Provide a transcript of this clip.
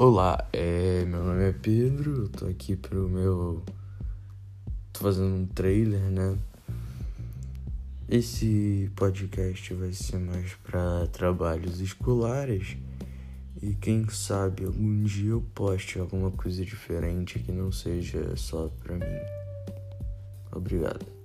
Olá, é, meu nome é Pedro, eu tô aqui pro meu. tô fazendo um trailer, né? Esse podcast vai ser mais para trabalhos escolares e quem sabe algum dia eu poste alguma coisa diferente que não seja só pra mim. Obrigado.